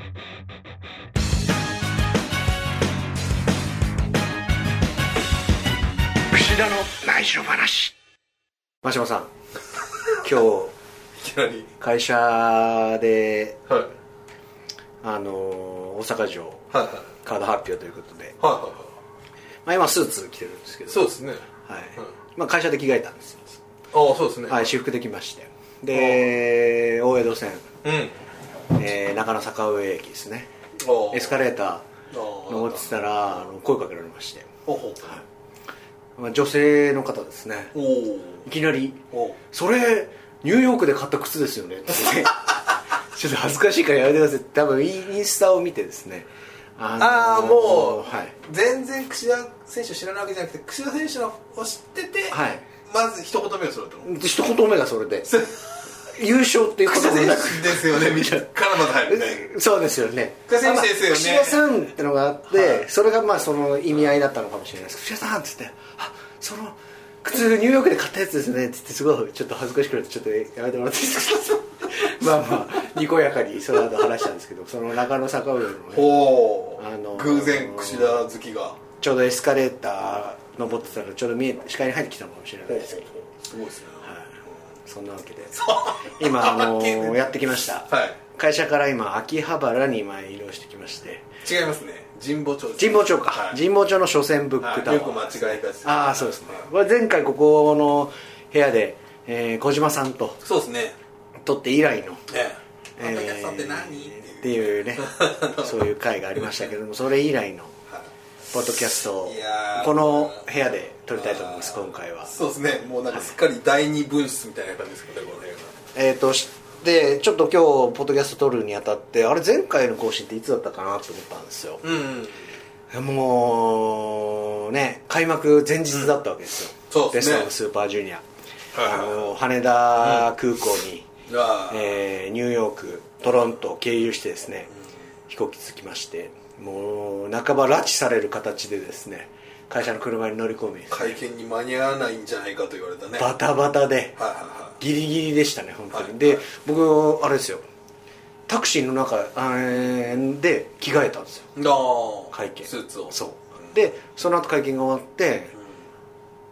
串田の内緒話。真島さん今日いきなり会社ではい。あの大阪城はいはい。カード発表ということで、はいはいはい。まあ、今スーツ着てるんですけど。そうですね。はい。まあ、会社で着替えたんです。よ、ああそうですね。はい、私服できまして。で大江戸線、うんえー中野坂上駅ですね。エスカレータあーあ登ってたらあの声かけられまして、まあ、女性の方ですね。いきなりお「それニューヨークで買った靴ですよね」ってね。ちょっと恥ずかしいからやめてください。多分インスタを見てですね。あああもう、はい。全然櫛田選手を知らないわけじゃなくて櫛田選手のを知ってて、はい。まず一言目をそれとで一言目がそれで 優勝っていうこともなですよねみたいな。からまず入るね。そうですよね。櫛田選手ですよね。櫛田さんってのがあって、はい。それがまあその意味合いだったのかもしれないです。櫛田さんっつって「あその靴ニューヨークで買ったやつですね」っつってすごいちょっと恥ずかしくなってちょっとやめてもらっていいですか？まあまあにこやかにその後話したんですけどその中野坂上のね。あのー偶然櫛田好きが。ちょうどエスカレーター登ってたらちょうど見え視界に入ってきたのかもしれないですけど、すごいですねそんなわけで。今あのー やってきました、はい。会社から今秋葉原に今移動してきまして。違いますね。神保町神保町か、はい。神保町の書店ブックタワー、はい。よく間違いがちああそうですね。これ前回ここの部屋で、えー小島さんとそうですね。撮って以来のええって何、っていうね。そういう回がありましたけどもそれ以来の ポッドキャストをこの部屋で撮りたいと思います今回は。そうですね。もうなんかすっかり第二分室みたいな感じですけどねこの辺がえっ、としでちょっと今日ポッドキャスト撮るにあたってあれ前回の更新っていつだったかなと思ったんですよ。うんもうね開幕前日だったわけですよ、そうですね。ベストスーパージュニア、はいはいあの羽田空港に、ああえーニューヨークトロントを経由してですね、飛行機着きましてもう半ば拉致される形でですね会社の車に乗り込み、会見に間に合わないんじゃないかと言われたね。バタバタで。はいはいはギリギリでしたね本当に、はいで僕あれですよ。タクシーの中えーで着替えたんですよ。会見。スーツを。そう。でその後会見が終わって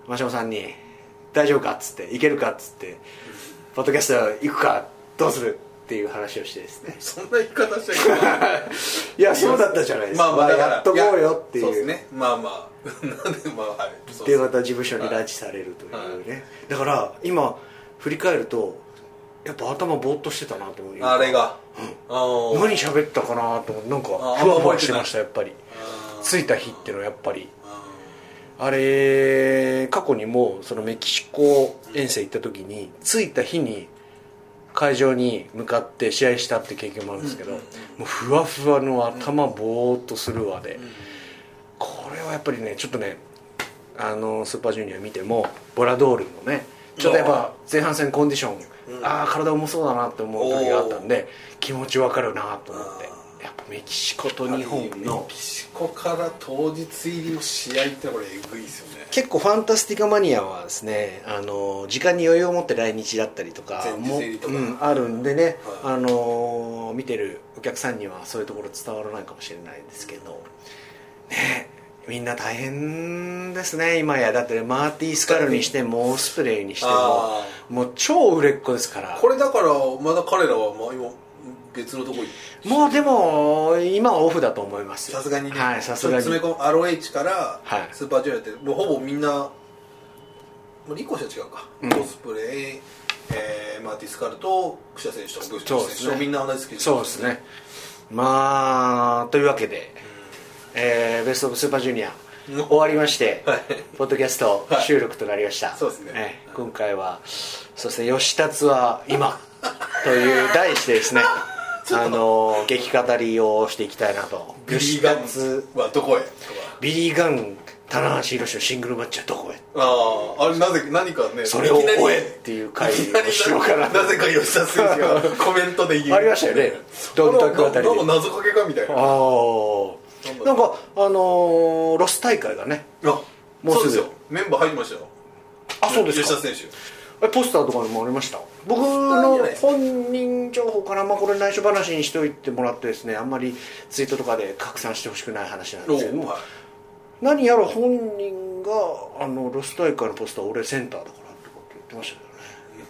真島さんに「大丈夫か?」っつって「行けるか?」っつって「ポッドキャスト行くか？どうする?」っていう話をしてですね。そんな言い方しちゃ いやそうだったじゃないですか、まあまあやっとこうよっていう。やそうですね。まあまあ。なんでまあはいでまた事務所に拉致されるというね、だから今振り返るとやっぱ頭ぼーっとしてたなと思う。あれが、あー。何喋ったかなと思ってなんかあふわふわしてましたやっぱり。着いた日っていうのはやっぱり。ああれ過去にもそのメキシコ遠征行った時に着いた日に会場に向かって試合したって経験もあるんですけど、もうふわふわの頭ぼーっとするわで、これはやっぱりねちょっとねあのスーパージュニア見てもボラドールのねちょっとやっぱ前半戦コンディション、ああ体重そうだなって思う時があったんで気持ちわかるなと思って。やっぱメキシコと日本メのキシコから当日入りの試合ってこれえぐいですよね結構ファンタスティカマニアはですねあの時間に余裕を持って来日だったりとかも、うん、あるんでね、はい。あの見てるお客さんにはそういうところ伝わらないかもしれないですけどねみんな大変ですね今や。だってマーティー・スカルにしてもオスプレイにしてもあもう超売れっ子ですから。これだからまだ彼らはまあ今別のとこ行もうでも今はオフだと思いますよ。さすがにね。はいさすがに。詰め込む ROH からはい。スーパージュニアってもうほぼみんなもうリコシは違うか、うん。オスプレイ、えーマーティスカルとクシャ選手とかブッシュそうですね。選手とみんな同じ好きそうですね。まあというわけで、えーベストオブスーパージュニアうん。終わりまして、はい。ポッドキャスト収録となりました、そうですね。えー今回はそうですね吉達は今という題してですねあの劇語りをしていきたいなと。ビリー・ガンはどこへ？ビリー・ガン棚橋宏のシングルマッチはどこへ？あああれなぜ何かねそれをいきなり終えっていう回をしようかななぜか吉田選手がコメントで言う。ありましたよね。どんたくあたりで。なんか謎かけかみたいな。ああなんかあのーロス大会がねあもうすぐ。そうですよ。メンバー入ってましたよ。あそうですか。吉田選手えポスターとかにもありました？僕の本人情報からまあこれ内緒話にしておいてもらってですねあんまりツイートとかで拡散してほしくない話なんですけどもはい。何やら本人があのロス大会のポスター俺センターだからってこと言ってました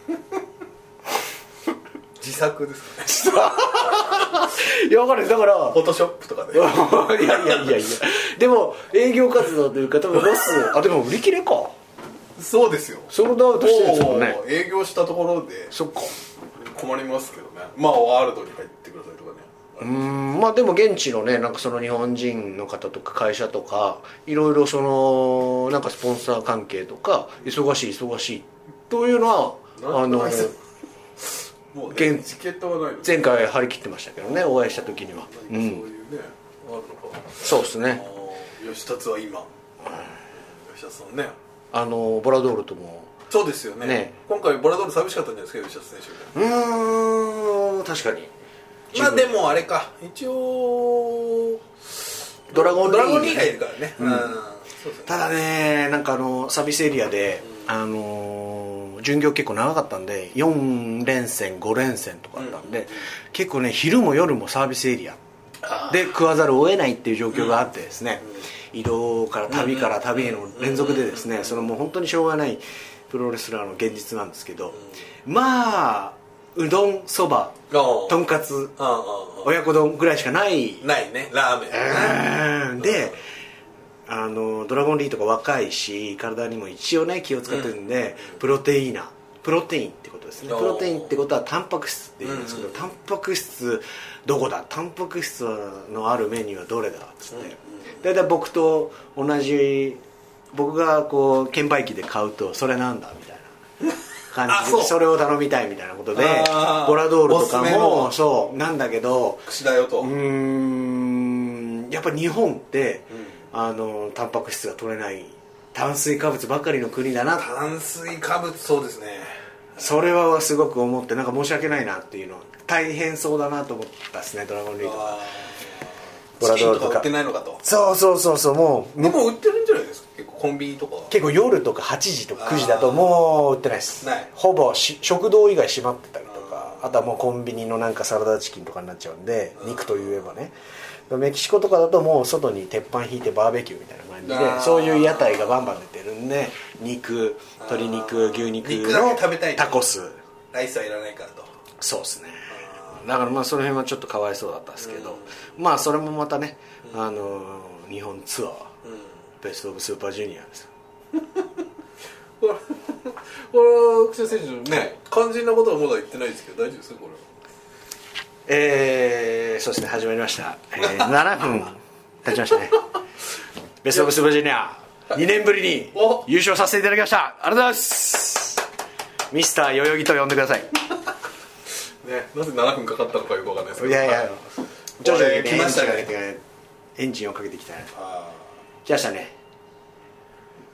けどね。自作ですかね。いや分かるだからフォトショップとかで。いやいやいやいや。でも営業活動というか多分ロスあでも売り切れかそうですよ。ソールドアウトしてるんですもんね。営業したところでそっか。困りますけどね。まあワールドに入ってくださいとかねうーん。まあでも現地のねなんかその日本人の方とか会社とかいろいろそのなんかスポンサー関係とか忙しい忙しいというのはあのもうね現チケットはないの前回張り切ってましたけどねお会いした時には。そういうねうんあるのかそうですね。吉達は今。吉達さんねあのボラドールとも。そうですよね。ね。今回ボラドール寂しかったんじゃないですか吉達選手うーん確かに。まあでもあれか。一応ドラゴンリーグ。ドラゴンリーグがいるからね。うん。そうですね。ただねなんかあのサービスエリアで、あのー巡業結構長かったんで4連戦5連戦とかあったんで、結構ね昼も夜もサービスエリアあで食わざるを得ないっていう状況があってですね、移動から旅から旅への連続でですね、そのもう本当にしょうがないプロレスラーの現実なんですけど、まあうどんそばとんかつ親子丼ぐらいしかない。ーないねラーメンであのドラゴンリーとか若いし体にも一応ね気を使ってるんで、プロテイー。ナプロテインってことですね。プロテインってことはタンパク質って言うんですけど、うんタンパク質どこだ？タンパク質のあるメニューはどれだ？っつって、大体僕と同じ僕がこう券売機で買うとそれなんだみたいな。感じでそれを頼みたいみたいなことでボラドールとかもの。そうなんだけど串だよと。うーんやっぱ日本って、あのタンパク質が取れない炭水化物ばかりの国だな。炭水化物そうですね。それはすごく思ってなんか申し訳ないなっていうの大変そうだなと思ったですねドラゴンリーグあラドールとかチキンとか売ってないのかと。そうそうそうそうもうでも売ってるんじゃないですか？結構コンビニとか結構夜とか8時とか9時だともう売ってないです。ない。ほぼし食堂以外閉まってたりとかあとはもうコンビニのなんかサラダチキンとかになっちゃうんで肉といえばね。メキシコとかだともう外に鉄板引いてバーベキューみたいな感じでそういう屋台がバンバン出てるんで肉鶏肉牛肉のけ食べたいと。タコス。ライスはいらないからと。そうですねだからまあその辺はちょっとかわいそうだったんですけどまあそれもまたねあのー日本ツアーうん。ベスト・オブ・スーパージュニアです。これこれ草選手ね肝心なことはまだ言ってないですけど大丈夫ですかこれは？えー、そうですね始まりました、えー、7分経ちましたね。ベスト・オブ・スーパージュニア2年ぶりにお。優勝させていただきました。ありがとうございます。ミスター代々木と呼んでくださいね。なぜ7分かかったのかよくわかんないですけど。いやいやはい。徐々にねこれ来ましたねエンジンがね。エンジンをかけていきたいなあ来ましたね。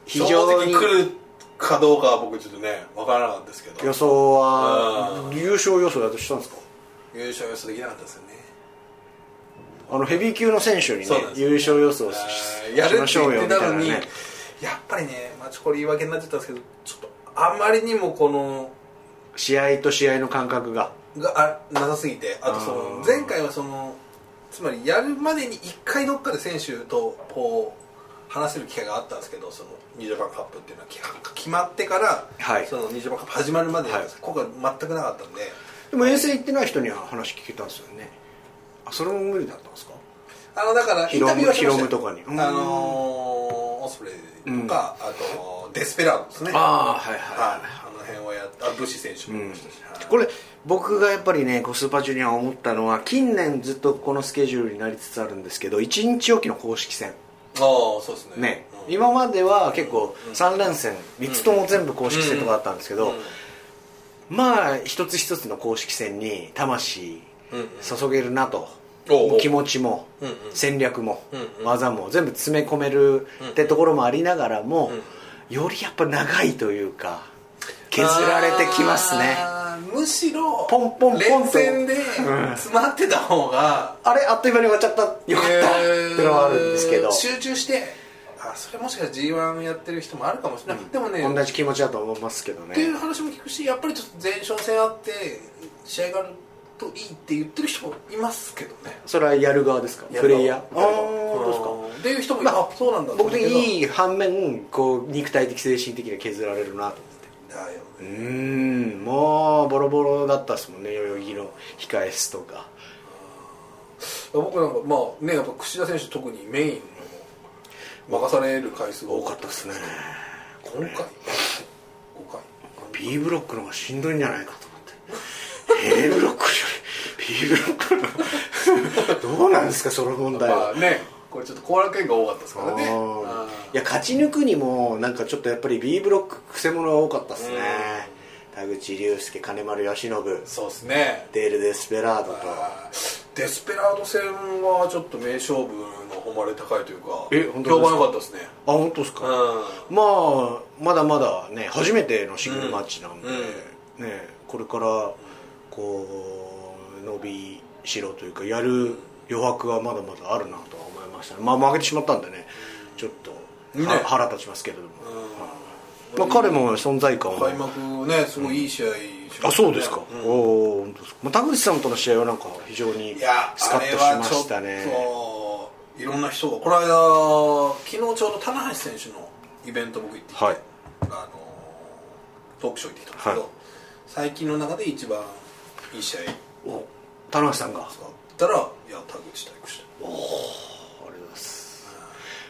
ー非常に。来るかどうかは僕ちょっとねわからなかったですけど。予想はうん。優勝予想だとしたんですか？優勝予想できなかったですよね。あのヘビー級の選手にねそうなんです優勝予想しやるってしましょう言ってたのに、ね。やっぱりねマチコリ言い訳になっちゃったんですけどちょっとあまりにもこの試合と試合の感覚ががあなさすぎてあとそあのー。前回はそのつまりやるまでに1回どっかで選手とこう話せる機会があったんですけどそのニジャパンカップっていうのはき決まってから、はい。そのニジャパンカップ始まるまで、はい。今回全くなかったんで。でも遠征行ってない人には話聞けたんですよね。あそれも無理だったんですか？あのだからインタビューはしましたとかに。うんあのーオスプレイとか、あとデスペラードですね。ああはいはい、あの辺はやったあブシ選手もいましたし、はい。これ僕がやっぱりねこうスーパージュニア思ったのは近年ずっとこのスケジュールになりつつあるんですけど1日おきの公式戦。ああそうですね。ね、うん。今までは結構3連戦3つとも全部公式戦とかだったんですけど、まあ一つ一つの公式戦に魂うんうん。注げるなと、気持ちも、うんうん。戦略も、うんうん。技も全部詰め込めるってところもありながらも、よりやっぱ長いというか削られてきますね。むしろポンポンポンと。連戦でん詰まってた方が、あれあっという間に終わっちゃった。よかった。ってのはあるんですけど。集中してあそれもしかしたら g 1やってる人もあるかもしれない、でもね同じ気持ちだと思いますけどっていうね話も聞くしやっぱりちょっと前哨戦あって試合があるといいって言ってる人もいますけどね。それはやる側ですか？プレイヤー？ああやる本当ですか？うんっていう人もいる、あそうなんだ。僕的にいいい反面こう肉体的精神的には削られるなとだようーん。もうボロボロだったですもんね。代々木の控え室とか。僕なんかまあねやっぱ櫛田選手特にメインの任される回数が多かったですね。5回。5回。B ブロックの方がしんどいんじゃないかと思って。A ブロックより B ブロックのどうなんですかその問題まはあねこれちょっと後楽園が多かったですからねいや勝ち抜くにもなんかちょっとやっぱり B ブロックくせ者が多かったですね。田口竜介金丸義信そうですね。デール・デスペラードと。デスペラード戦はちょっと名勝負の誉れ高いというかえ本当ですか？評判良かったですね。あ本当ですか、うまあまだまだね初めてのシングルマッチなんで、うん。ねこれからこう伸びしろというかやる余白はまだまだあるなとは思いましたね。まあ負けてしまったんでねちょっと、ね。は腹立ちますけれども、まあ、彼も存在感は開幕ねすごいいい試合あそうですか、うん。おお本当ですか、まあ、田口さんとの試合はなんか非常にいやスカッとしましたね。いろんな人がこの間昨日ちょうど棚橋選手のイベント僕行ってきて、はい。あのトークショー行ってきたんですけど、はい。最近の中で一番いい試合。お田中さんが。使ったらいや田口対口ありがとうございます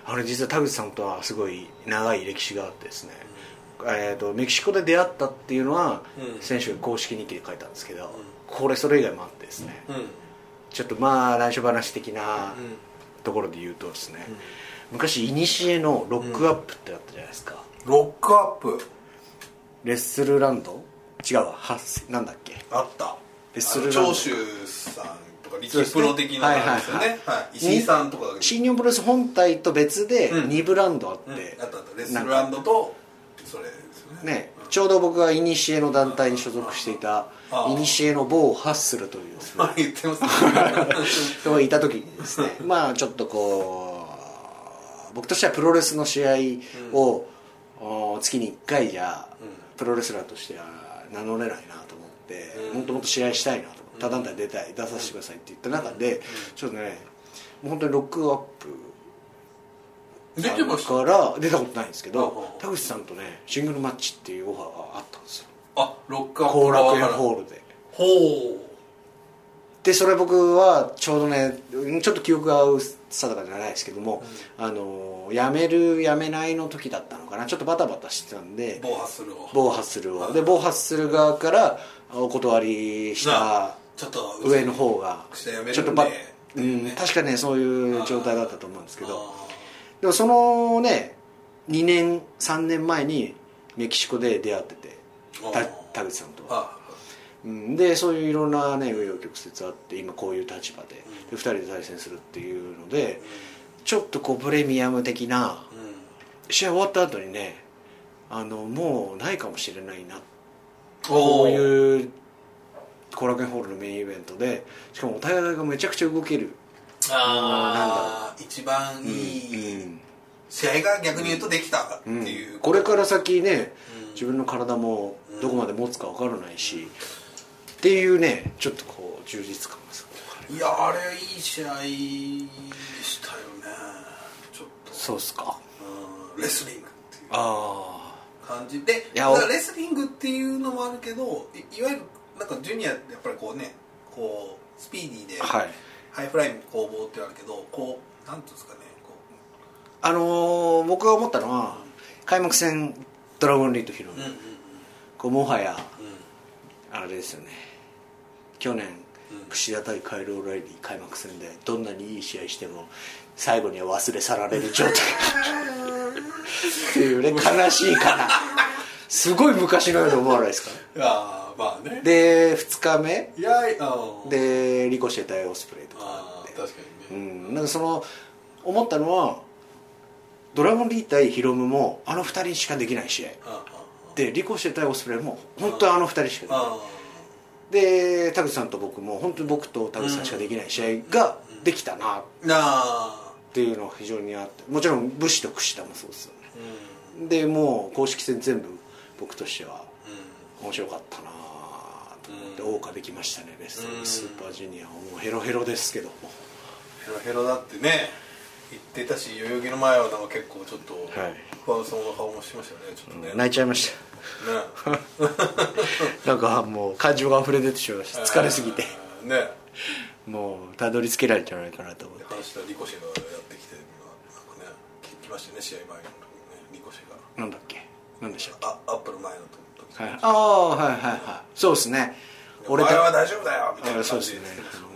あれ実は田口さんとはすごい長い歴史があってですね、えー、とメキシコで出会ったっていうのは、うん。選手が公式日記で書いたんですけど、これそれ以外もあってですね、うん。ちょっとまあ内緒話的なうん。ところで言うとですね、昔いにしえのロックアップってあったじゃないですか、ロックアップ？レッスルランド？違うわはなんだっけ？あった。レッスルランド。長州さんとか力プロ的なのですよね。はい石井さんとか新日本プロレス本体と別でうん2ブランドあって、うん。あったあった。レッスルランドとそれですよね。ね、ちょうど僕がイニシエの団体に所属していたああ。イニシエの某ハッスルというです言ってますね。いた時にですねまあちょっとこう僕としてはプロレスの試合を、お月に1回じゃプロレスラーとしては名乗れないなと思って、うん。もっともっと試合したいなと他団体出たい出させてくださいって言った中で、ちょっとねもう本当にロックアップ出てましたから出たことないんですけうんうん。ど田口さんとねシングルマッチっていうオファーがあったんですよ。あロックアップ後楽園ホールで。ほでそれ僕はちょうどねちょっと記憶が定かじゃないですけども、あの辞める辞めないの時だったのかな。ちょっとバタバタしてたんでう暴発するを。暴発するはいを。で暴発する側からお断りしたちょっと上の方がちょっとば、うん、確かねそういう状態だったと思うんですけど。あでもそのね2年3年前にメキシコで出会ってて田口さんとーあうん、でそういういろんなね紆余曲折あって今こういう立場で,、で2人で対戦するっていうのでちょっとこうプレミアム的なうん。試合終わった後にねあのもうないかもしれないな。おこうういう後楽園ホールのメインイベントでしかもお互いがめちゃくちゃ動ける、ああ一番いいうん試合が逆に言うとできたってう。ん。いうこれから先ねうん自分の体もどこまで持つか分からないし、っていうねちょっとこう充実感がすごいいやあれいい試合でしたよね。ちょっと。そうっすか。うん。レスリングっていうあ感じ。でいやレスリングっていうのもあるけどいいわゆるなんかジュニアってやっぱりこうねこうスピーディーで、あはい。ハイフライ攻防ってあるけどこうなんていうんですかねこあのー僕が思ったのは開幕戦ドラゴンリートヒロム、ううんうんうん。こうもはやうん。あれですよね。去年うん。櫛田対カイロ・オライリー開幕戦でどんなにいい試合しても最後には忘れ去られる状態。っていうね悲しいかな。すごい昔のように思わないですか？いやーまあね。で2日目。いやでリコシェ対オスプレイとかあって。確かうにね、ん、なんかその思ったのはドラゴンリー対ヒロムもあの2人しかできない試合。あでリコシェ対オスプレイも本当にあの2人しかできない。あで田口さんと僕も本当に僕と田口さんしかできない試合ができたなっていうのは非常にあって。もちろん武士と櫛田もそうですよね。でもう公式戦全部僕としては面白かったなと思って謳歌できましたね。ベストスーパージュニアもうヘロヘロですけど。もヘロヘロだってね言ってたし代々木の前はなんか結構ちょっとはい。不安そうな顔もしましたよねちょっとね。泣いちゃいました。ね。なんかもう感情が溢れ出てしまいました疲れすぎて。えーね。もうたどり着けられちゃわないかなと思って。話したリコシェがやってきてなんかね来ましたよね試合前の時に。ねリコシェが。なんだっけ？なんでしたっけ？あアップル前の時はい、ああはいはいはい。そうですね。俺は大丈夫だよみたいなそうですね。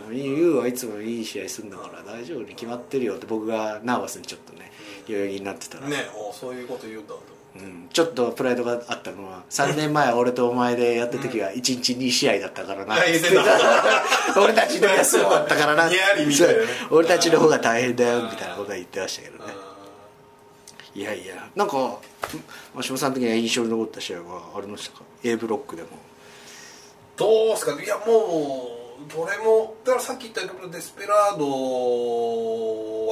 あのユウはいつもいい試合するんだから大丈夫に決まってるよって僕がナーバスにちょっとね代々木になってたら、ねおそういうこと言うんだとう。ん、ちょっとプライドがあったのは3年前俺とお前でやった時は1日2試合だったからな、あ言ってた。俺たちの休みだったからな。俺たちの方が大変だよみたいなことは言ってましたけどねいやいやなんか真島さん的には印象に残った試合はありましたか？A ブロックでも。どうすか？いやもうどれもだからさっき言ったけどデスペラード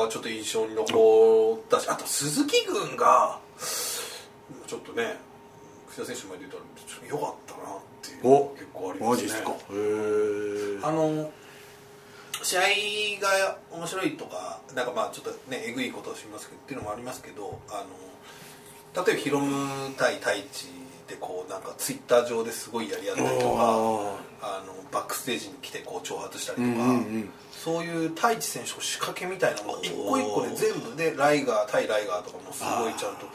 はちょっと印象に残ったしあと鈴木軍がちょっとね櫛田選手まで言ったらちょっと良かったなっていうお結構ありますね。マジですか？へえあの試合が面白いとかなんかまあちょっとねえぐいことをしますけどっていうのもありますけどあの例えばヒロム対太一でこうなんかツイッター上ですごいやり合ったりとかあのバックステージに来てこう挑発したりとか、うんうんうん。そういう太一選手の仕掛けみたいなのが一個一個で全部でライガー対ライガーとかもすごいちゃんと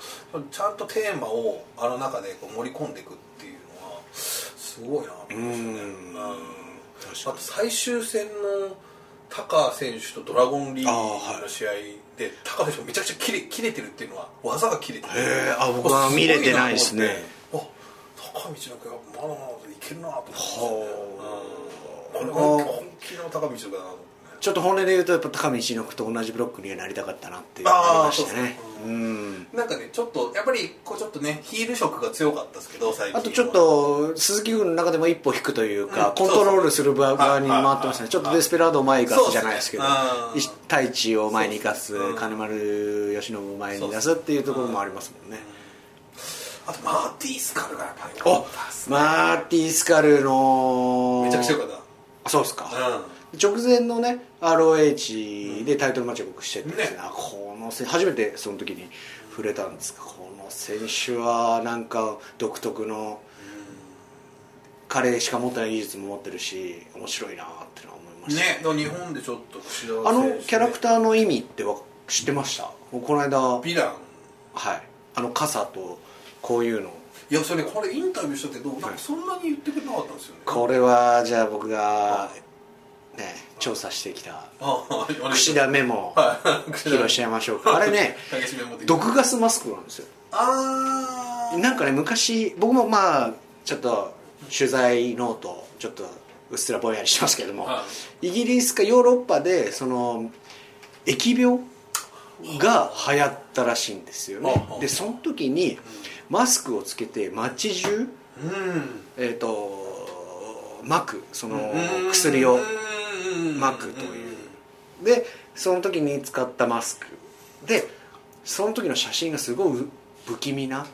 ちゃんとテーマをあの中でこう盛り込んでいくっていうのはすごいなと思いましたね。あかと最終戦の高選手とドラゴンリーグの試合で高選手がめちゃくちゃ切れ切れてるっていうのは技が切れてる。あ僕は見れてないですね。あ高道の子がまだまだいけるなと思って、ね、これが本気の高道だなと思って。ねちょっと本音で言うとやっぱ高道の句と同じブロックにはなりたかったなっていうのがありましたね。うん。なんかねちょっとやっぱりこうちょっとねヒール色が強かったですけど最近あとちょっと鈴木軍の中でも一歩引くというか、うんコントロールする側側に回ってまはいすねちょっとデスペラードを前に生かすじゃないですけど太一を前に生かす金丸義信を前に出すっていうところもありますもんね。あとマーティースカルがやっぱりおマーティスカルのめちゃくちゃ良かった。あそうですか、うん。直前のね ROH でタイトルマッチを僕しててですね。ね。あこの選初めてその時に触れたんですがこの選手はなんか独特の彼しか持ってない技術も持ってるし面白いなってのは思いました、ね日本でちょっと櫛田選手あのキャラクターの意味ってわ知ってました？この間。はヴィラン。い。あの傘とこういうの。いやそれこれインタビューしたけどなんかそんなに言ってくれなかったんですよね。これはじゃあ僕がね調査してきた。櫛田メモはい。披露しちゃいましょうか。あれね 毒ガスマスクなんですよ。ああなんかね昔僕もまあちょっと取材ノートちょっとうっすらぼんやりしますけども、はイギリスかヨーロッパでその疫病が流行ったらしいんですよね。はあ。でその時にマスクをつけて街中うん。えっ、と巻くそのうん。薬をうん巻くという。でその時に使ったマスク。でその時の写真がすごい不気味な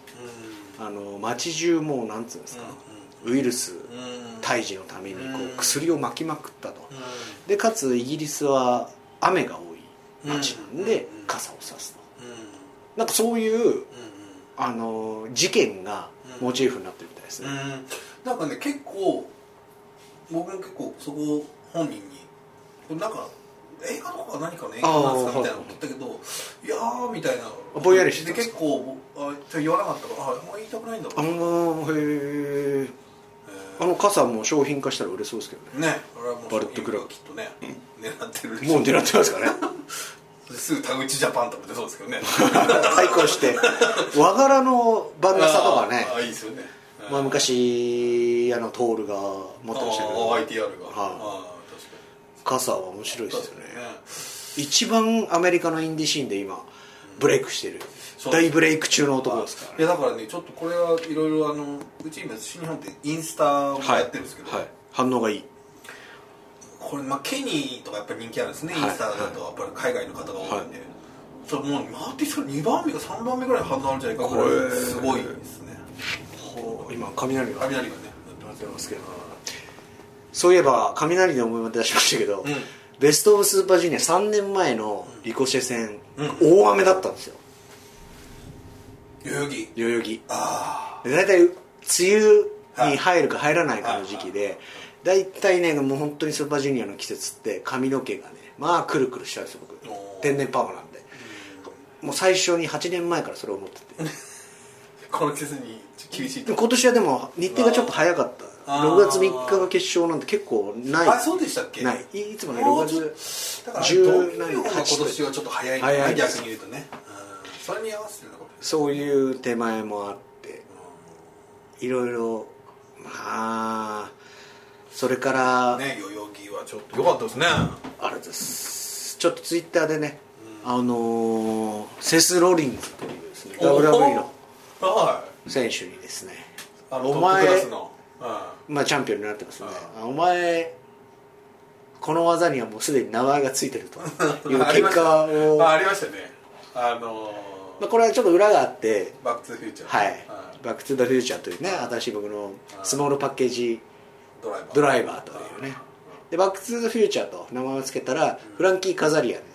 あの街中もうなんつうんですか、ウイルスうん。退治のためにこう薬を巻きまくったと。うん。でかつイギリスは雨が多い街なんでうん傘を差すと。うん。なんかそういううんあの事件がモチーフになってるみたいですね、うん。なんかね結構僕も結構そこ本人になんか映画とか何かの映画なんですか？みたいなこと言ったけどいやーみたいな。ぼんやりして結構あ言わなかったからああんま言いたくないんだろあうなのへえあの傘も商品化したら売れそうですけどね。ねあれはもうバレットクラブ。きっとね狙ってるもう狙ってますかね。すぐ田口ジャパンとか出そうですけどね。対抗して和柄の番傘とかね。ああいいですよね。まあ、昔あのトールが持ってましたけど。ああ ITR が。はい。ああ傘は面白いですよね。一番アメリカのインディシーンで今ブレイクしてる。大ブレイク中の男ですからね。いやだからねちょっとこれはいろいろあのうち今新日本ってインスタをやってるんですけど、はい、反応がいい。これ、まあ、ケニーとかやっぱり人気あるんですね、はい。インスタだとやっぱり海外の方が多いんで、そうもうマーティスが2番目か3番目ぐらいに離れるんじゃないかぐらいすごいですね。今雷が雷がねなってますけどそういえば雷で思い出しましたけど、ん。ベスト・オブ・スーパージュニア3年前のリコシェ戦、う大雨だったんですよ。代々木。代々木。あで大体梅雨に入るか入らないかの時期で大体ねもう本当にスーパージュニアの季節って髪の毛がねまあくるくるしちゃうんですよ僕。天然パーマなんで。もう最初に8年前からそれを思ってて。あ この季節に厳しいと。今年はでも日程がちょっと早かった6月3日が決勝なんて結構ない。あそうでしたっけ？ない。いつもねもう6ちょっ月とだから10どういうのが今8年はちょっと早い。早い。ね逆に言うとね、うん、それに合わせてるのかもしそういう手前もあっていろいろまあそれから、ね代々木はちょっと良かったですね。あれです。ちょっとツイッターでね、あのーセス・ロリンズというですね WWE のはい。選手にですねお前トップクラスの、まあチャンピオンになってますね。あお前この技にはもうすでに名前がついてると。いう結果を。あありましたね。あのーまあ、これはちょっと裏があって。バック・トゥ・フューチャー。はい「バック・トゥ・ザ・フューチャー」というね新しい僕のスモールパッケージドライバー。ドライバーというね。で「バック・トゥ・ザ・フューチャー」と名前を付けたらフランキー・カザリアンうん。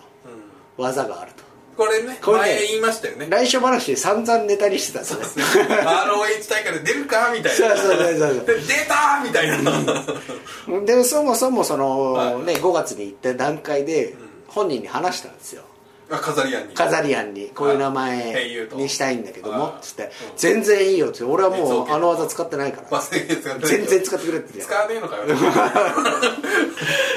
の技があるとこれねこれね前言いましたよね。来週話で散々ネタにしてたんですね。ROH 大会で出るかみたいな。そうそうそうそうで出たみたいな。でそもそもその、はい。ね、5月に行った段階で本人に話したんですよあ飾り屋に。カザリアンに。こういう名はい英雄と。前にしたいんだけどもはいつって。うん全然いいよって。俺はもうあの技使ってないから。全然使ってくれって言って使わねえのかよ。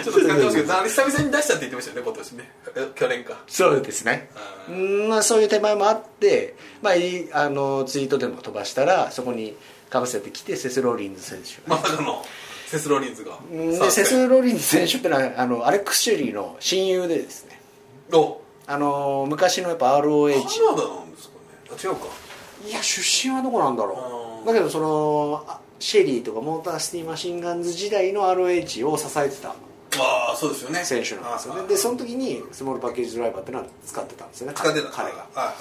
ちょっと使ってほしいけど 久々に出したって言ってましたよね今年ね。え去年か。そうですね。ううんまあそういう手前もあって、まあ、いいあのツイートでも飛ばしたらそこにかぶせてきてセス・ローリンズ選手。まさかのセス・ロリンズが。うんでセス・ローリンズ選手ってのはあのアレックス・シェリーの親友でですね。おあの昔のやっぱ ROH カナダなんですかね。あ違うか。いや出身はどこなんだろう。うんだけどそのあシェリーとかモーターシティマシンガンズ時代の ROH を支えてた。ああそうですよね。選手なんですよね。でその時にスモールパッケージドライバーってのは使ってたんですよね。使ってた。彼が。は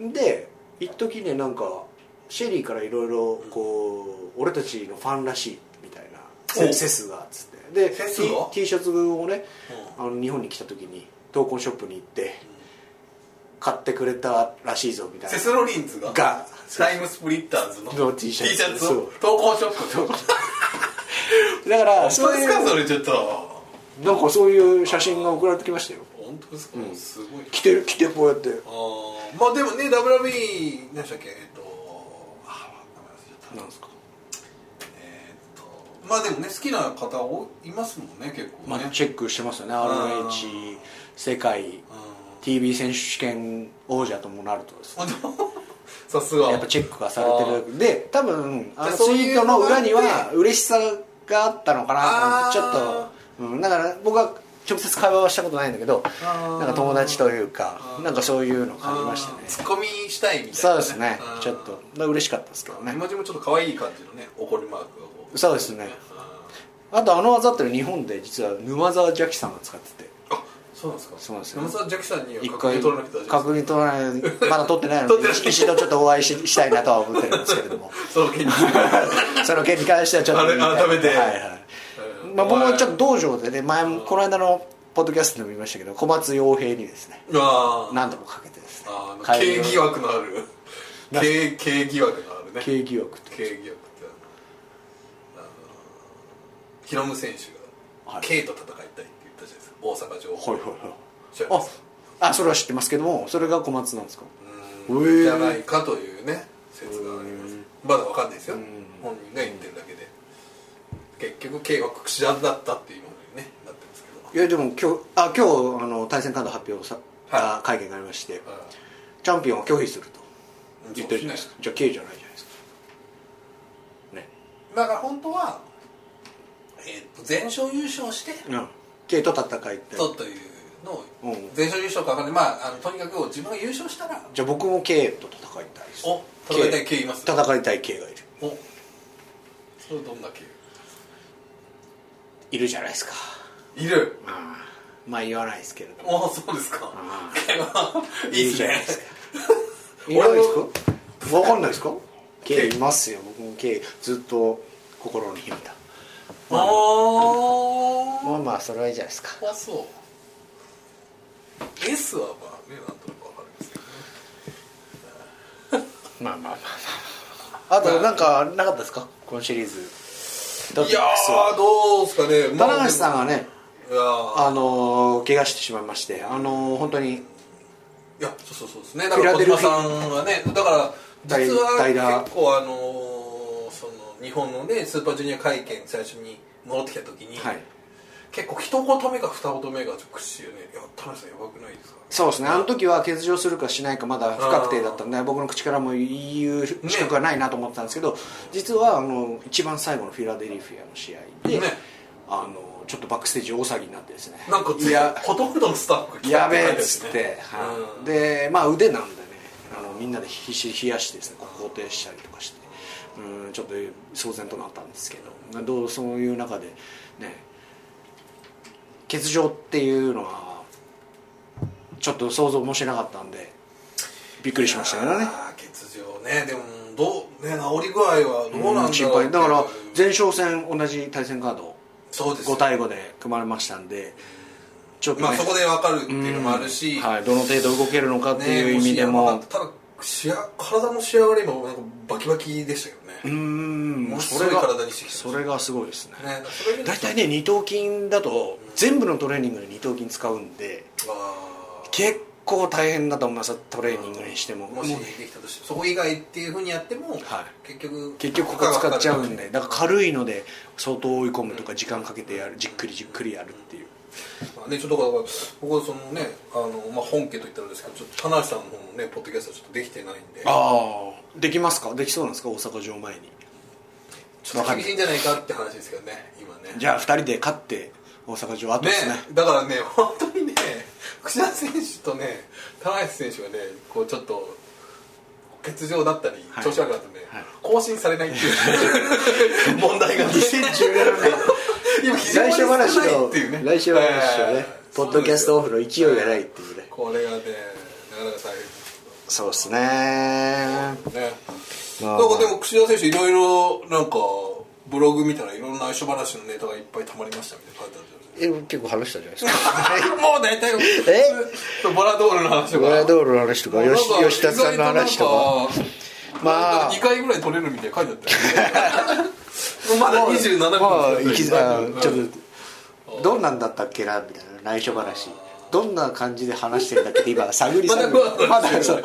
で一時ねなんかシェリーからいろいろこう俺たちのファンらしいみたいなセおセスがっつって。でセス T, が？T シャツをねうあの日本に来た時に闘魂ショップに行って買ってくれたらしいぞみたいな。セス・ロリンズが？が。タイムスプリッターズの？の T シャツを？投稿ショップ。でだから本当ですか？そういうそれちょっと。なんかそういう写真が送られてきましたよ。本当ですか、すごい。着てる着てこうやって。あー。まあでもね WB 何でしたっけ？えっとあ名前忘れちゃったなんですか？まあでもね好きな方おいますもんね結構ね、まあチェックしてますよねん。ROH 世界うん。TV 選手権王者ともなるとですさすが。やっぱチェックがされてる。で多分あのツイートの裏にあは嬉しさがあったのかなちょっと、うん、だから僕は直接会話はしたことないんだけどなんか友達というかなんかそういうの感じましたね。ツッコミしたいみたいな、そうですね。ちょっと。まあ嬉しかったですけどね。絵文字もちょっと可愛い感じのね怒りマークそうですね。ああとあの技って日本で実は沼沢ジャキさんが使ってて。ーあそうなんですか。そうなんですよ。山沢ジャキさんには一回確認取らなくて確認取らないまだ取ってないので 一度ちょっとお会いししたいなとは思ってるんですけれども。その件に。その件に関してはちょっと改めて。はいはい。まあ、僕もちょっと道場でね前もこの間のポッドキャストでも言いましたけど小松洋平にですね何度もかけてですね。あー会経話疑惑のある。な経経疑惑のあるね。経疑惑経疑惑ってあのあのヒロム選手がはい。K と戦いたいって言ったじゃないですか。大阪城はいはいはい。あ知らないですか？あそれは知ってますけどもそれが小松なんですか？うん。じゃないかというね説があります。まだわかんないですよ。うん。本人が言ってるだけで。結局 K は櫛田だったっていうのに、ね、なってるんですけど。いやでも今日あ今日あの対戦カード発表さ、は会見がありましてあチャンピオンは拒否するとー言ってるじゃないですか。じゃあ K じゃないじゃないですか。ね。だから本当は、えーと全勝優勝してうん。K と戦いたいとというのをうん。全勝優勝か分かんない。まああのとにかく自分が優勝したらじゃあ僕も K と戦いたいです。お戦いたい K います戦いたい K がいる。おそれどんな K いるじゃないですか。いる？まあ言わないですけれども。ああそうですか。あいいですねいないですか。わかんないですか？K いますよ。僕も K ずっと心に秘めたああまあまあそれはいいじゃないですか。あそう。S はまあねなんとなくわかるんですけどね。まあまあまあまああ。となんかなかったですか？このシリーズ。いやーどうですか？ね。棚橋さんはねあのー怪我してしまいましてあのー本当にいやそうそうそうですね。だから小島さんはねだから実は結構あの日本のねスーパージュニア会見最初に戻ってきた時に、はい。結構一言目か二言目が口でね「いやさんやばくないですか?」そうですね。あの時は欠場するかしないかまだ不確定だったんで僕の口からも言う資格はないなと思ってたんですけど、実はあの一番最後のフィラデルフィアの試合で、ね。あのちょっとバックステージ大騒ぎになってですね。なんかいやほとんどのスタッフがやべえっつって、はい。うん。でまあ腕なんでねあのみんなで必死冷やしてですねこう肯定したりとかしてうんちょっと騒然となったんですけどどうそういう中でね欠場っていうのはちょっと想像もしなかったんでびっくりしましたよね。欠場ね。でもどうね治り具合はどうなんだろう心配。だから前哨戦同じ対戦カードそうです5対5で組まれましたんでちょっとね、まあそこで分かるっていうのもあるし、はい、どの程度動けるのかっていう意味でねももしやばかったただ仕上体の仕上がりもなんかバキバキでしたよね、うーん。ものすごいそれが体にしてきてそれがすごいですね。大体ね二頭筋だと全部のトレーニングで二頭筋使うんで結構大変だと思いますトレーニングにしても。もしできたとしてそこ以外っていうふうにやっても、はい。結局結局ここ使っちゃうんで。だから軽いので相当追い込むとか時間かけてやるじっくりじっくりやるっていうまあね、ちょっとだから僕はそのねあの、まあ、本家と言ったらですけどちょっと田中さんの方のねポッドキャストはちょっとできてないんで。ああできますか？できそうなんですか？大阪城前に。ちょっと厳しい。んじゃないかって話ですけどね今ね。じゃあ2人で勝って大阪城後ねですね。だからね本当にね櫛田選手とね田中選手がねこうちょっと欠場だったりはい。調子悪くなってね、はい。更新されないっていう 問題がね。2017年今来週話うね。来週話のね、えーポッドキャストオフの勢いがないっていうねこれがねなかなか大変。そうですね。ね。まあなんかでも櫛田選手いろいろなんかブログ見たらいろんな内緒話のネタがいっぱい溜まりましたみたいな書いてあるえ結構話したじゃないですか。かもう大体え？ボラドールの話とか。ゴラドールの話とか吉田さんの話とか。まあ。2回ぐらい取れるみたいな書いてあったよね まだ27分まあ、いきちょっとどんなんだったっけなみたいな内緒話。どんな感じで話してるんだっけ今探り探り。まだ そう。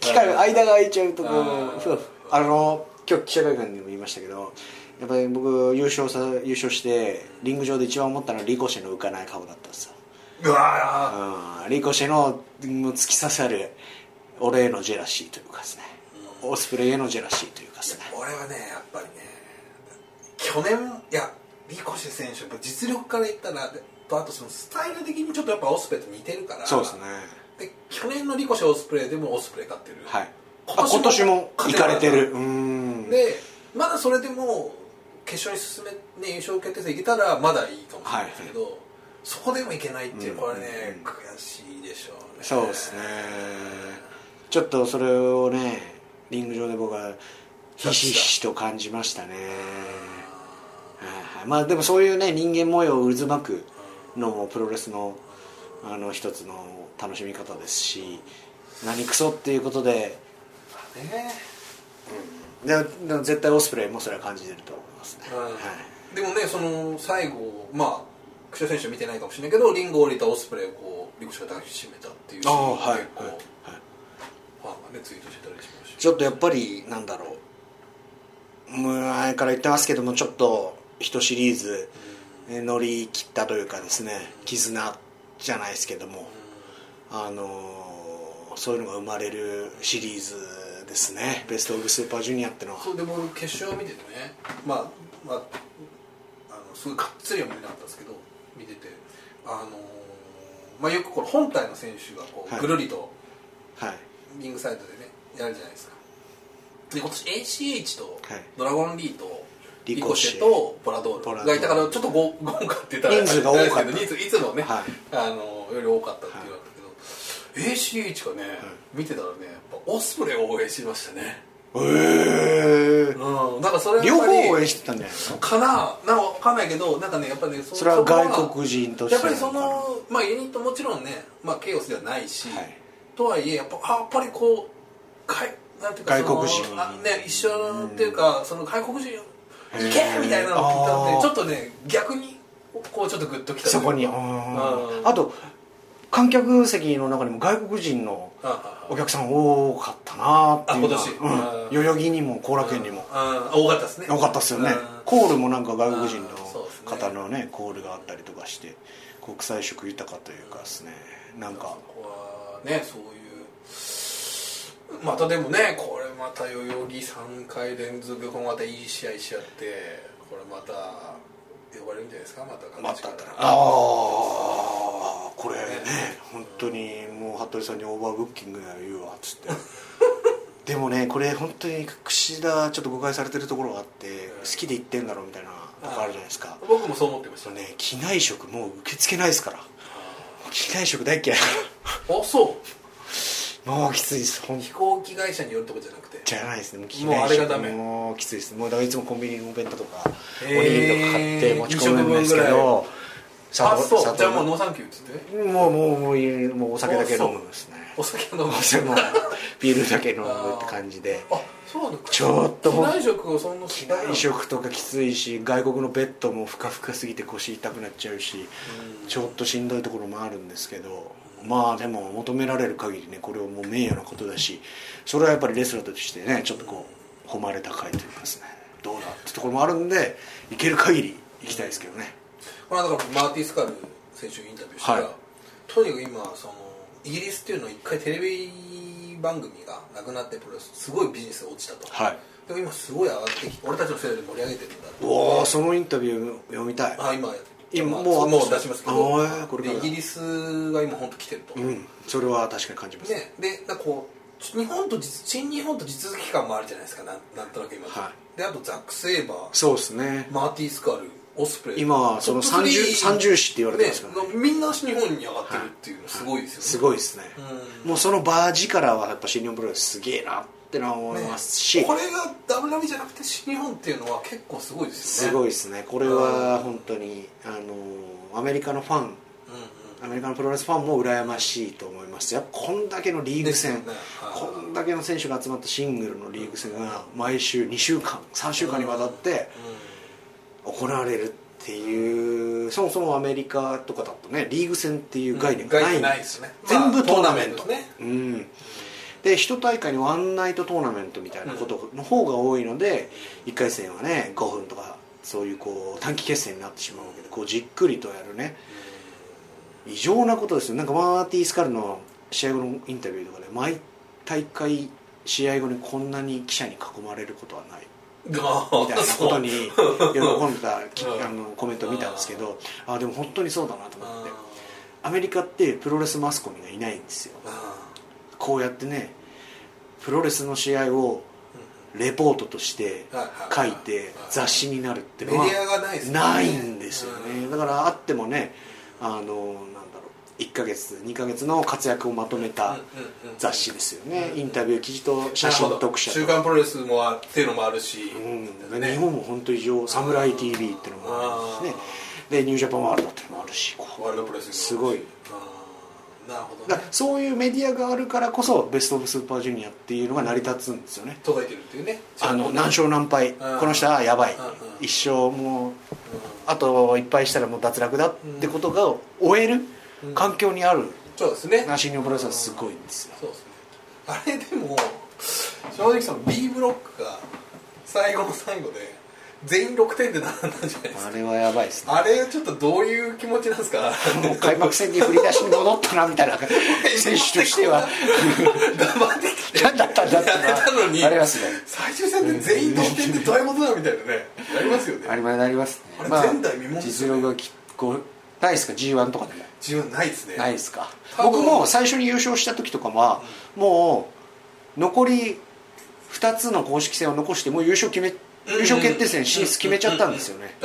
機会間が空いちゃうとこうあの今日記者会見でも言いましたけどやっぱり僕優勝さ優勝してリング上で一番思ったのはリコシェの浮かない顔だったんですよ。うわうん。リコシェのもう突き刺さる俺へのジェラシーというかですね。オスプレイへのジェラシーというかですね。ー俺はねやっぱりね去年いやリコシェ選手やっぱ実力から言ったらでとあとそのスタイル的にちょっとやっぱオスプレイと似てるからそうですね。で去年のリコシェオスプレイでもオスプレイ勝ってる。はい。あ今年も行かれてる。うーん。でまだそれでも決勝に進め、ね、優勝決定戦いけたらまだいいかもしれないですけど、そこでもいけないっていううんこれね、悔しいでしょうね。そうですね。ちょっとそれをねリング上で僕はひしひしと感じましたねまあでもそういうね人間模様を渦巻くのもプロレスのあの一つの楽しみ方ですし何クソっていうことでね。ででも絶対オスプレイもそれは感じてると思いますね、うん。はい。でもねその最後まあ櫛田選手は見てないかもしれないけどリングを降りたオスプレイをこうリコシェが抱きしめたっていうシーンがああはい。はい。はい。ファンがねツイートしてたりしましたちょっとやっぱりなんだろう前から言ってますけどもちょっと一シリーズえ乗り切ったというかですね絆じゃないですけどもあのーそういうのが生まれるシリーズですね。ベスト・オブ・スーパージュニアってのは。そうで僕決勝を見ててね。まあまああのすごいがっつりは見れなかったんですけど見てて。あのーまあよくこれ本体の選手がこはい。うぐるりとはい。リングサイドでねやるじゃないですか。で今年 ACH とはい。ドラゴンリーとリコシェとボラドール。がいたからちょっと 豪華って言ったら人数が多かった。人数いつもね、はい。あのより多かったっていうのだけど、ACH がね、見てたらねやっぱオスプレイを応援しましたね。へえうん。だからそれ両方応援してたんじゃないですか？かななんかわかんないけどなんかねやっぱねそそれはこ外国人としてやっぱりそのまあユニットもちろんね、まあ、ケイオスではないし、はい。とはいえやっぱあやっぱりこうかいなんていうか外国人。あね一緒っていうか、その外国人へ行ーけみたいなのを聞いたんでちょっとね逆にこうちょっとグッときた。そこに。あと観客席の中にも外国人のあお客さん多かったなっていう今年。うん。代々木にも後楽園にも。あ多かったですね。多かったっすよね。うん。コールもなんか外国人の方のねコールがあったりとかして国際色豊かというかですね。なんか。ねそういうまたでもねこれまた代々木3回連続またいい試合しちゃってこれまた呼ばれるんじゃないですか？またまたああこれね本当にもう服部さんにオーバーブッキングだよ言うわっつって。でもねこれ本当に櫛田ちょっと誤解されてるところがあって好きで言ってんだろうみたいなとこあるじゃないですか。僕もそう思ってました。ね機内食もう受け付けないですから。機内食大嫌いあそう。らもうきついです本飛行機会社によるとこじゃなくて？じゃないですね。もう機もうあれがダメ。もうきついですもうだからいつもコンビニのお弁当とかおにぎりとか買って持ち込むんですけどあそう。じゃあもうノーサンキューっつって？もうもうもうもうお酒だけ飲むんですね。お酒飲むビールだけ飲むって感じで。あそうなのちょっと機内食をそんな機内食とかきついし外国のベッドもふかふかすぎて腰痛くなっちゃうしちょっとしんどいところもあるんですけどまあでも求められる限りねこれはもう名誉なことだしそれはやっぱりレスラーとしてねちょっとこう誉れ高いというかですね。どうだってところもあるんで行ける限り行きたいですけどね。この間からマーティ・スカル選手にインタビューしたら、はい。とにかく今そのイギリスっていうのは一回テレビ番組がなくなってプロレスすごいビジネスが落ちたと、はい。でも今すごい上がってきて俺たちの世代で盛り上げてるんだとおおそのインタビュー読みたい。あ今まあ今もうもう出しますけあどーこれイギリスが今本当来てると、うんそれは確かに感じます。ね、でなんかこう日本と実新日本と地続き感もあるじゃないですかなんなんとなく今、はであとザック・セイバー。そうですね。マーティ・スカルオスプレイ。今はその三十3三十子って言われてますからね。ねみんな日本に上がってるっていうのすごいですよね、すごいですね、うん。もうそのバー力はやっぱ新日本プロレスすげえな。ってのは思いますし、ねこれが WWE じゃなくて新日本っていうのは結構すごいですよね。すごいですね。これは本当にあのアメリカのファン。うんうん。アメリカのプロレスファンも羨ましいと思います。やっぱこんだけのリーグ戦、ね。はい。こんだけの選手が集まったシングルのリーグ戦が毎週2週間3週間にわたって行われるっていうそもそもアメリカとかだとねリーグ戦っていう概念がない。ん。ないですね。全部トーナメント、まあね。うんで一大会にワンナイトトーナメントみたいなことの方が多いので、1回戦はね5分とかそういうこう短期決戦になってしまうわけでこうじっくりとやるね。異常なことですよ。なんかマーティー・スカルの試合後のインタビューとかで毎大会試合後にこんなに記者に囲まれることはない。みたいなことに喜んだきうん。あのコメントを見たんですけどあでも本当にそうだなと思って。アメリカってプロレスマスコミがいないんですよこうやってねプロレスの試合をレポートとして書いて雑誌になるってのはないんですよね。だからあってもねあのなんだろう1ヶ月2ヶ月の活躍をまとめた雑誌ですよね。インタビュー記事と写真特写と週刊プロレスもあっていうのもあるし、うん。で日本も本当異常「サムライ TV」っていうのもあるしね。でニュージャパンワールドっていうのもあるしこワールドプロレスうすごいなるほどね。そういうメディアがあるからこそベスト・オブ・スーパージュニアっていうのが成り立つんですよね。届いてるっていうね。あの何勝何敗。うん。この人はやばい。一生もうあといっぱいしたらもう脱落だってことが終える環境にあるそうですね。ナシニオすごいんですよ。そうですね。あれでも正直その B ブロックが最後の最後で全員6点で並んだんじゃないですか。あれはやばいですね。あれちょっとどういう気持ちなんですか？もう開幕戦に振り出しに戻ったなみたいな。選手としては。頑張って。きて何だったんだってやってたのに。ありますね。最終戦で全員同点でどういうことだみたいなね。なりますよね。ありますなりますね。まあ前代未聞ね。実力がきこうないですか？G1 とかでも。自分ないですね。ないですか？僕も最初に優勝した時とかはもう残り2つの公式戦を残してもう優勝決め優勝決定戦進出決めちゃったんですよね。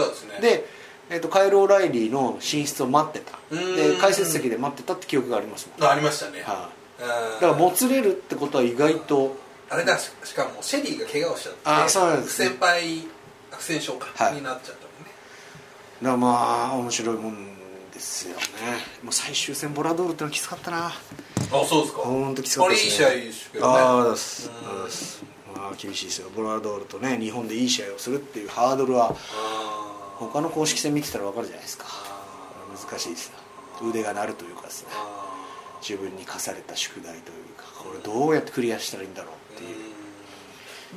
でえー、とカイル・オライリーの進出を待ってた。うん。で解説席で待ってたって記憶がありますもん、あありましたね、はい。うんだからもつれるってことは意外と。あれだししかもシェリーが怪我をしちゃってあそうなんですね。先輩不戦勝か、はい。になっちゃったもんね。だからまあ面白いもんですよね。もう最終戦ボラドールってのはきつかったな。あそうですか。本当きつかったですね。あれいい試合ですけどね。ああだすうんあだすまあ厳しいですよ。ボラドールとね日本でいい試合をするっていうハードルは他の公式戦見てたら分かるじゃないですか。難しいですよ。腕が鳴るというかですね。あ自分に課された宿題というかこれどうやってクリアしたらいいんだろうっていう。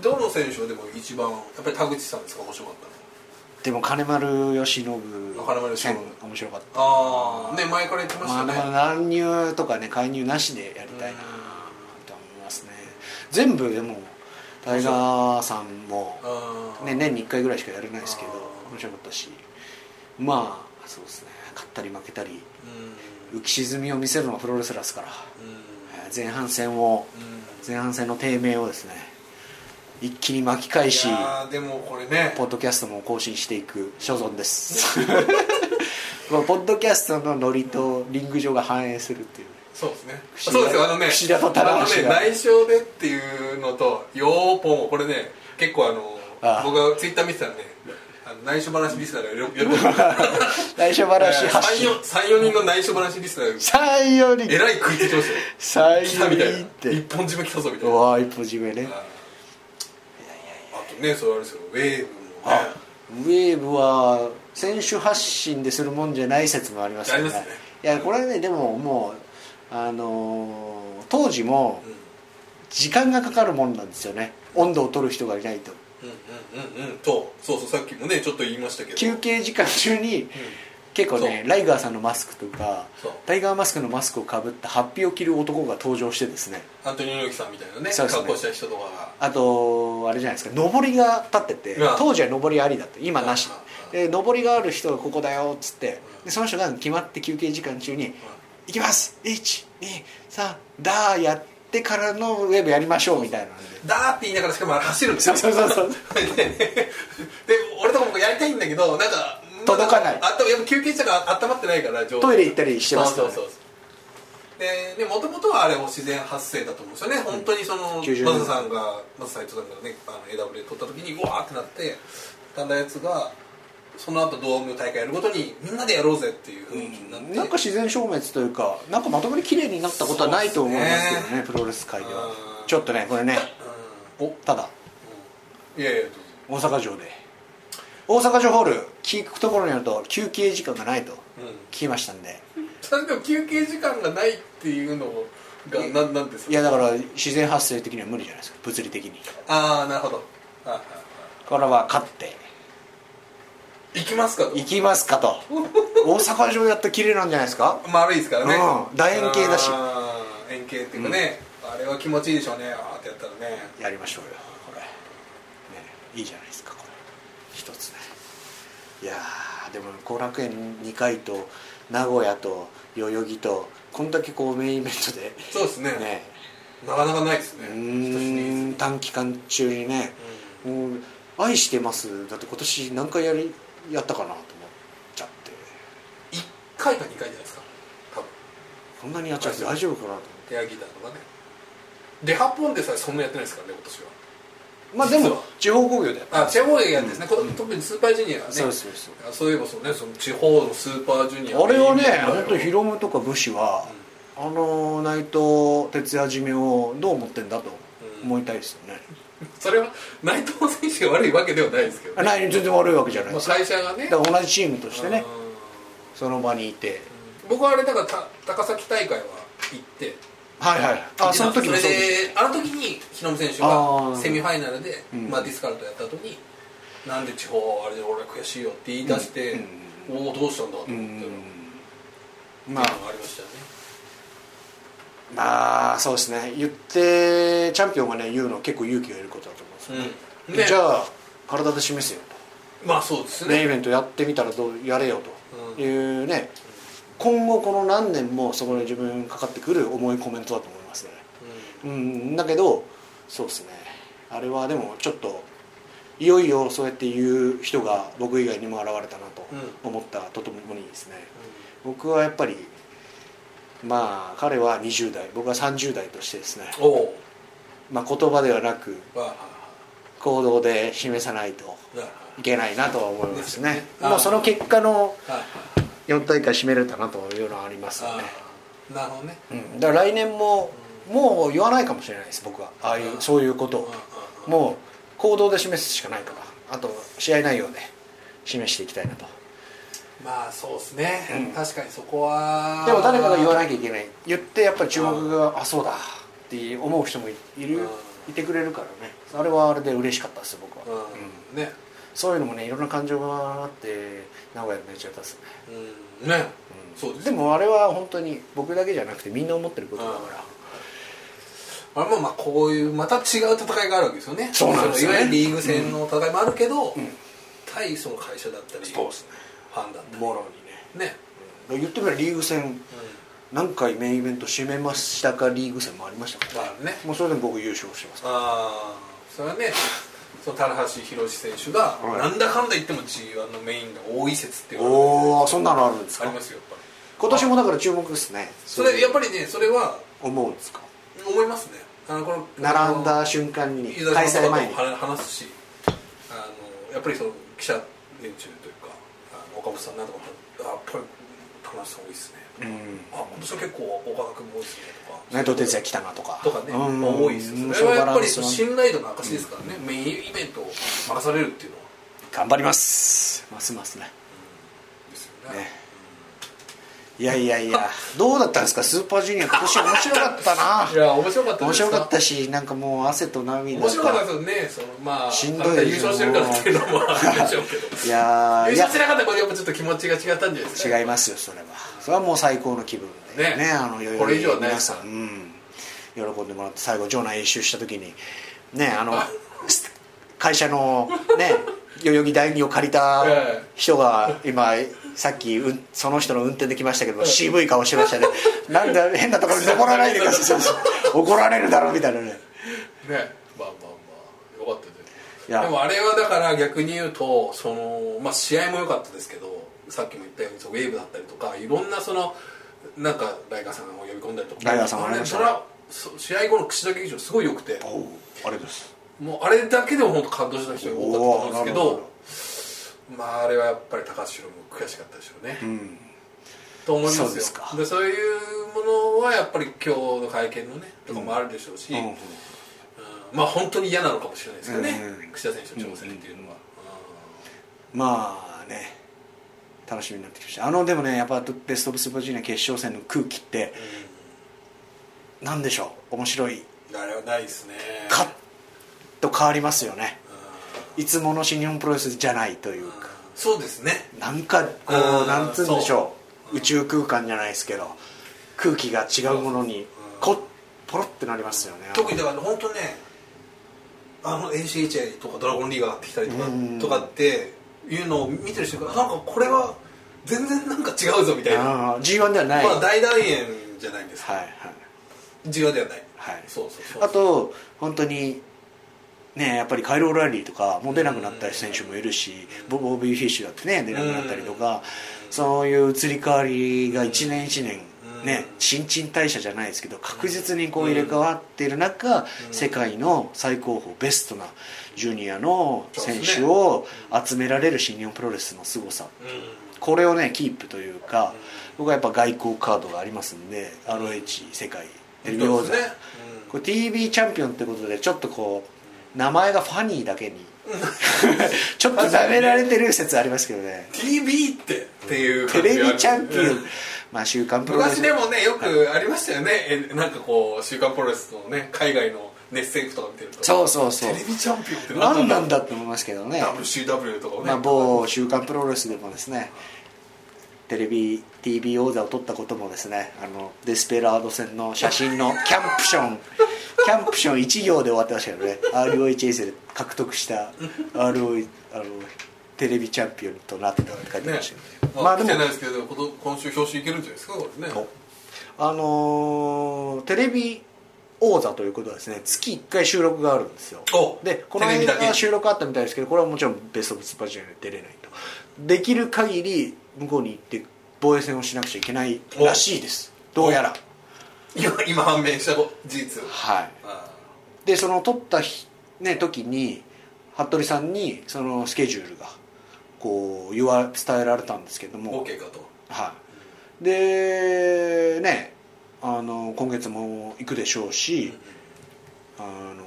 ーどの選手はでも一番やっぱり田口さんですか？面白かったの。でも金丸義信金丸義信戦面白かった。ああね前から言ってましまあ、たね、だから乱入とかね介入なしでやりたいなと思いますね。全部でもタイガーさんも、ね、年に1回ぐらいしかやれないですけど面白かったしまあそうですね。勝ったり負けたりうん。浮き沈みを見せるのがプロレスラーですから前半戦をうん。前半戦の低迷をですね一気に巻き返しでもこれね。ポッドキャストも更新していく所存です。まあポッドキャストのノリとリング上が反映するっていうそうですね。そうですよ。あのね串田と棚橋がね内緒でっていうのとよーぽんこれね結構あのああ。僕がツイッター見てたらねあの内緒話リスナーがよよよ 内緒話発信。34人の内緒話リスナーが三四人。えらい食いついてましたよ。三来たみたいな。一本締め来たぞみたいうな。わ一歩締めね。ああ。とねそれあれですよ。ウェーブもね。あウェーブは選手発信でするもんじゃない説もありますよね。ありますね。いやこれねでももうあのー当時もうん時間がかかるもんなんですよね。温度を取る人がいないと。うんうんうんうん。とそうそうさっきもねちょっと言いましたけど。休憩時間中に結構ねライガーさんのマスクとかタイガーマスクのマスクをかぶったハッピーを着る男が登場してですね。アントニオ猪木さんみたいなねね。格好した人とかが。あとあれじゃないですか上りが立っててうん。当時は上りありだった。今なし。うん。で上りがある人がここだよっつってでその人が決まって休憩時間中に「行きます。123ダー」やってからのウェーブやりましょうみたいなんで。ダーって言いながらしかも走るんですよ。そうそうそう でで俺とかもやりたいんだけどなんか届かない。あとやっぱ休憩時間が温まってないからトイレ行ったりしてますからそうそうそうででもともとはあれも自然発生だと思うんですよね、本当にその90マサさんがマサ斎藤さんがねあの AW で撮った時にうわーってなってたんだやつがその後ドーム大会やるごとにみんなでやろうぜっていう雰囲気になって、なんか自然消滅というかなんかまともに綺麗になったことはないと思いますけどねそうですプロレス界では。うん。ちょっとねこれね。うん。おただ。いやいや大阪城で。大阪城ホール聞くところによると休憩時間がないとうん。聞きましたんで。ちゃんと休憩時間がないっていうのがなんなんですか？いやだから自然発生的には無理じゃないですか。物理的に。ああなるほど。これは勝って行きますかと。行きますかと。大阪城やったら綺麗なんじゃないですか？丸いですからね、うん。楕円形だし。円形っていうかね、あれは気持ちいいでしょうね。あーってやったらね。やりましょうよ。これ。ね。いいじゃないですかこれ。一つね。いやーでも後楽園2回と名古屋と代々木とこんだけこうメインイベントで。そうですね。ね。なかなかないですね。うーん短期間中にね「もう愛してます」だって今年何回やりやったかなと思っちゃって。1回か2回じゃないですか。多分。こんなにやっちゃって大丈夫かなと思って。エアギターとかねで8本でさえそんなやってないですからね今年は。まあでも地方工業であ地方でやってですね、こ特にスーパージュニアはね。そうそうそうあそういえばそうねその地方のスーパージュニア。あれはね本本当ヒロムとか武士は、あの内藤哲也締めをどう思ってんだと思いたいですよね、それは内藤選手が悪いわけではないですけど、あない全然悪いわけじゃない。まあ、ですよ会社がね。同じチームとしてねうん。その場にいて。僕はあれだからた高崎大会は行って。はいはい。あその時もそうであの時に日野選手あがー。セミファイナルで、うん。まあ、ディスカルトやった後になんで地方あれで俺悔しいよって言い出して、うん。おおどうしたんだと思って、うん。まあ、まあありましたよねまあそうですね。言ってチャンピオンがね言うのは結構勇気がいることだと思うんですよね、うん。ね。じゃあ体で示せよまあそうですとメインイねベントやってみたらどうやれよというね、今後この何年もそこで自分にかかってくる重いコメントだと思いますね。うん。だけどそうですね。あれはでもちょっといよいよそうやって言う人が僕以外にも現れたなと思ったとともにですね、僕はやっぱりまあ彼は20代僕は30代としてですね、まあ、言葉ではなく行動で示さないとはいけないなとは思いますね。ですよね。もうその結果のはい。はい4大会締めれたなというのはありますよね、なるほどね。うん、だから来年ももう言わないかもしれないです僕は。ああいうそういうこと。をもう行動で示すしかないか。らあと試合内容で示していきたいなとまあそうですね、うん。確かにそこは。でも誰かが言わなきゃいけない。言ってやっぱり注目があそうだって思う人もいいるうん。いてくれるからね。あれはあれで嬉しかったです僕は、うん。ね。そういうのもねいろんな感情があって名古屋でめっちゃったっすね、うん。ね、うん。そうですでもあれは本当に僕だけじゃなくてみんな思ってることだから、あれもまあこういうまた違う戦いがあるわけですよね。そうなんですよね。のいわゆるリーグ戦の戦いもあるけど、ん。対その会社だったり。そうですねファンだったり。もろにね。ね、言ってみればリーグ戦何回メインイベント締めましたかリーグ戦もありましたから、まあね。もうそれでも僕優勝してますああそれはねその棚橋宏選手が、はい。なんだかんだ言っても G1 のメインが多い説っていうおおそんなのあるんですか？ありますよやっぱり。今年もだから注目ですね。それやっぱりねそれは思うんですか？思いますね。あのこの並んだ瞬間に開催前に。も話すしあのやっぱりその記者連中岡本さんなんとかもあやっぱり田中さん多いですね。うん。あ今年は結構岡田君も多いですねとか。内藤哲也来たなとか。とかね、うん。多いですよそれはやっぱり信頼度の証ですからね、メインイベントを任されるっていうのは。頑張ります。ますますね。ですよね。ねいやいやいや。どうだったんですか？スーパージュニア今年面白かったな。いや面白かった面白かったしなんかもう汗と涙面白かったですよね。そのまあしんどい優勝してるからっていうのもあるでしょうけど。いや優勝してなかったらこれやっぱちょっと気持ちが違ったんじゃないですか？違いますよそれは。それはもう最高の気分で。ね。ねあのこれ以上はない皆さん、うん、喜んでもらって最後場内一周した時にねあの会社のね代々木第二を借りたええ。人が今さっきうんその人の運転で来ましたけど渋い顔してましたね。なんだ変なところに登らないでください。怒られるだろうみたいなね。ね。まあまあまあよかったででもあれはだから逆に言うとその、まあ、試合も良かったですけどさっきも言ったようにそのウェーブだったりとかいろんなそのなんかライガーさんを呼び込んだりとかライガーさんもありましたね。それはそ試合後の櫛田劇場すごい良くて。あれです。もうあれだけでも本当感動した人が多かったと思うんですけどまああれはやっぱり高橋宏も悔しかったでしょうね、うん。と思いますよ。そうですか。でそういうものはやっぱり今日の会見のねとかもあるでしょうし、うんうん。まあ本当に嫌なのかもしれないですけどね、うん櫛田選手の挑戦っていうのは、まあね楽しみになってきました。あのでもねやっぱベスト・オブ・スーパージュニア決勝戦の空気ってなんでしょう？面白い。うんあれはないですね。カッと変わりますよね。うん。いつもの新日本プロレスじゃないという。かそうですね。なんかこううん。なんつうんでしょそう。う宇宙空間じゃないですけど空気が違うものにこポロってなりますよね。特にだから本当ねあの NCHA とかドラゴンリーガーがってきたりとかうん。とかっていうのを見てる人がなんかこれは全然なんか違うぞみたいな。あー G1 ではない、まあ大団円じゃないですか、はいはい。G1 ではない。はい。そうそうそう。あと本当にねやっぱりカイロ・オラリーとかもう出なくなった選手もいるし、ボボビー・フィッシュだってね出なくなったりとか、そういう移り変わりが一年一年ね新陳代謝じゃないですけど確実にこう入れ替わっている中、世界の最高峰ベストなジュニアの選手を集められる新日本プロレスの凄さ。うん。これをねキープというか僕はやっぱ外交カードがありますんで ROH 世界テレビ王座、これ TV チャンピオンってことでちょっとこう名前がファニーだけに。ちょっと舐められてる説ありますけどね。TV ってっていうテレビチャンピオうんンまあ週刊プロレス。昔でもねよくありましたよね。えなんかこう「週刊プロレス」のね海外の熱戦区とか見てると。そうそうそう。テレビチャンピオンって何なんだだって思いますけどね。WCW とかをね、まあ、某週刊プロレスでもですね。テレビ TV 王座を取ったこともですねあのデスペラード戦の写真の キャンプションキャンプション1行で終わってましたけどね。ROHS で獲得した RO あのテレビチャンピオンとなったって書いてねましたけど、まあ、まあでも来てないですけど今週表紙いけるんじゃないですかこれね。あのーテレビ王座ということはですね月1回収録があるんですよ。おでこの間収録あったみたいですけどこれはもちろんベスト・オブ・スーパージュニアに出れないと。できる限り向こうに行って防衛戦をしなくちゃいけないらしいです。どうやら。今今判明した事実はい。あでその撮った日、ね、時に服部さんにそのスケジュールがこう言わ伝えられたんですけどーも、OK かと。はい、でねあの今月も行くでしょうし、あの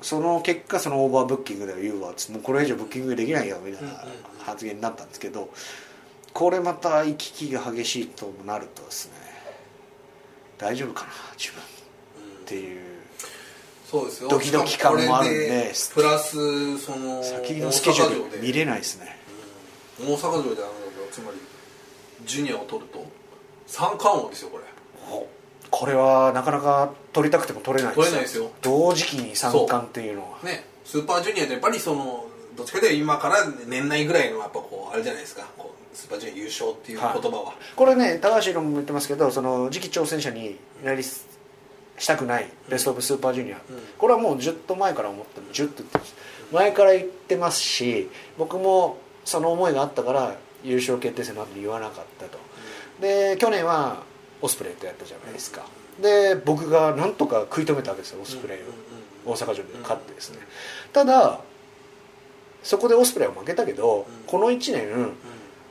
その結果そのオーバーブッキングでは言うわもうこれ以上ブッキングできないよみたいな発言になったんですけどこれまた行き来が激しいとなるとですね大丈夫かな自分。っていうそうですよ。ドキドキ感もあるんでプラスその先のスケジュール見れないですね。うん。大阪城であのつまりジュニアを取ると三冠王ですよこれ。これはなかなか取りたくても取れない取れないですよ。同時期に三冠っていうのは。ね。スーパージュニアでやっぱりそのどっちかというと今から年内ぐらいのやっぱこうあれじゃないですかスーパージュニア優勝っていう言葉は、これね高橋宏も言ってますけどその次期挑戦者になりしたくないベスト・オブ・スーパージュニア、これはもうずっと前から思ってるずっと言ってます。前から言ってますし僕もその思いがあったから優勝決定戦の後に言わなかったと。で去年はオスプレイとやったじゃないですか。で僕がなんとか食い止めたわけですよオスプレイを、大阪城で勝ってですね、ただそこでオスプレイは負けたけど、この1年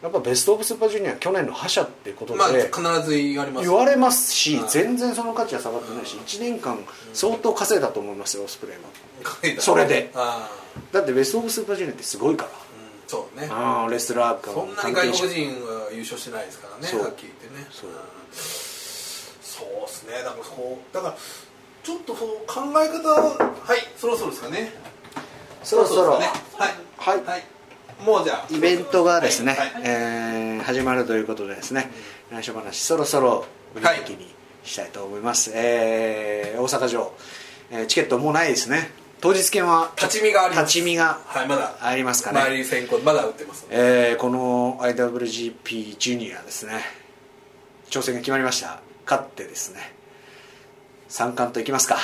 やっぱベスト・オブ・スーパージュニア去年の覇者ってことで、まあ必ず言われます。言われますし、はい。全然その価値は下がってないし、1年間相当稼いだと思いますよオスプレイは書いたそれで。だってベスト・オブ・スーパージュニアってすごいから。うん、そうね。レスラーか。そんなに外国人は優勝してないですからねそう。はっきり言ってね。そう。んそうですね。だからそうだからちょっと考え方ははいそろそろですかね。そろそろ。ね。はい。はいもうじゃあイベントがですね、はい。はいえー始まるということでですね内緒話そろそろ売り抜きにしたいと思います、えー大阪城、えーチケットもうないですね。当日券は立ち見があります。立ち見がはいまだ。ありますかね。周り先行まだ売ってます。えーこの IWGP ジュニアですね。挑戦が決まりました。勝ってですね。三冠といきますか。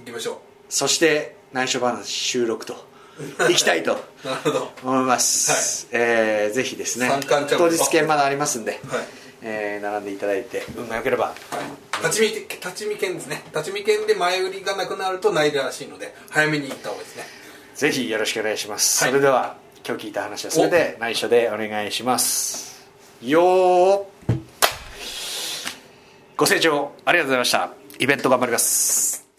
行きましょそして内緒話収録といきたいとうなるほど。は思います、えーぜひですね当日券まだありますんで、い。えー並んでいただいて運が良ければ。立ち見立ち見券ですね。立ち見券で前売りがなくなるとないらしいので早めに行った方がいいですね。ぜひよろしくお願いします、はい。それでは今日聞いた話はそれで内緒でお願いします。よー。ご清聴ありがとうございました。イベント頑張ります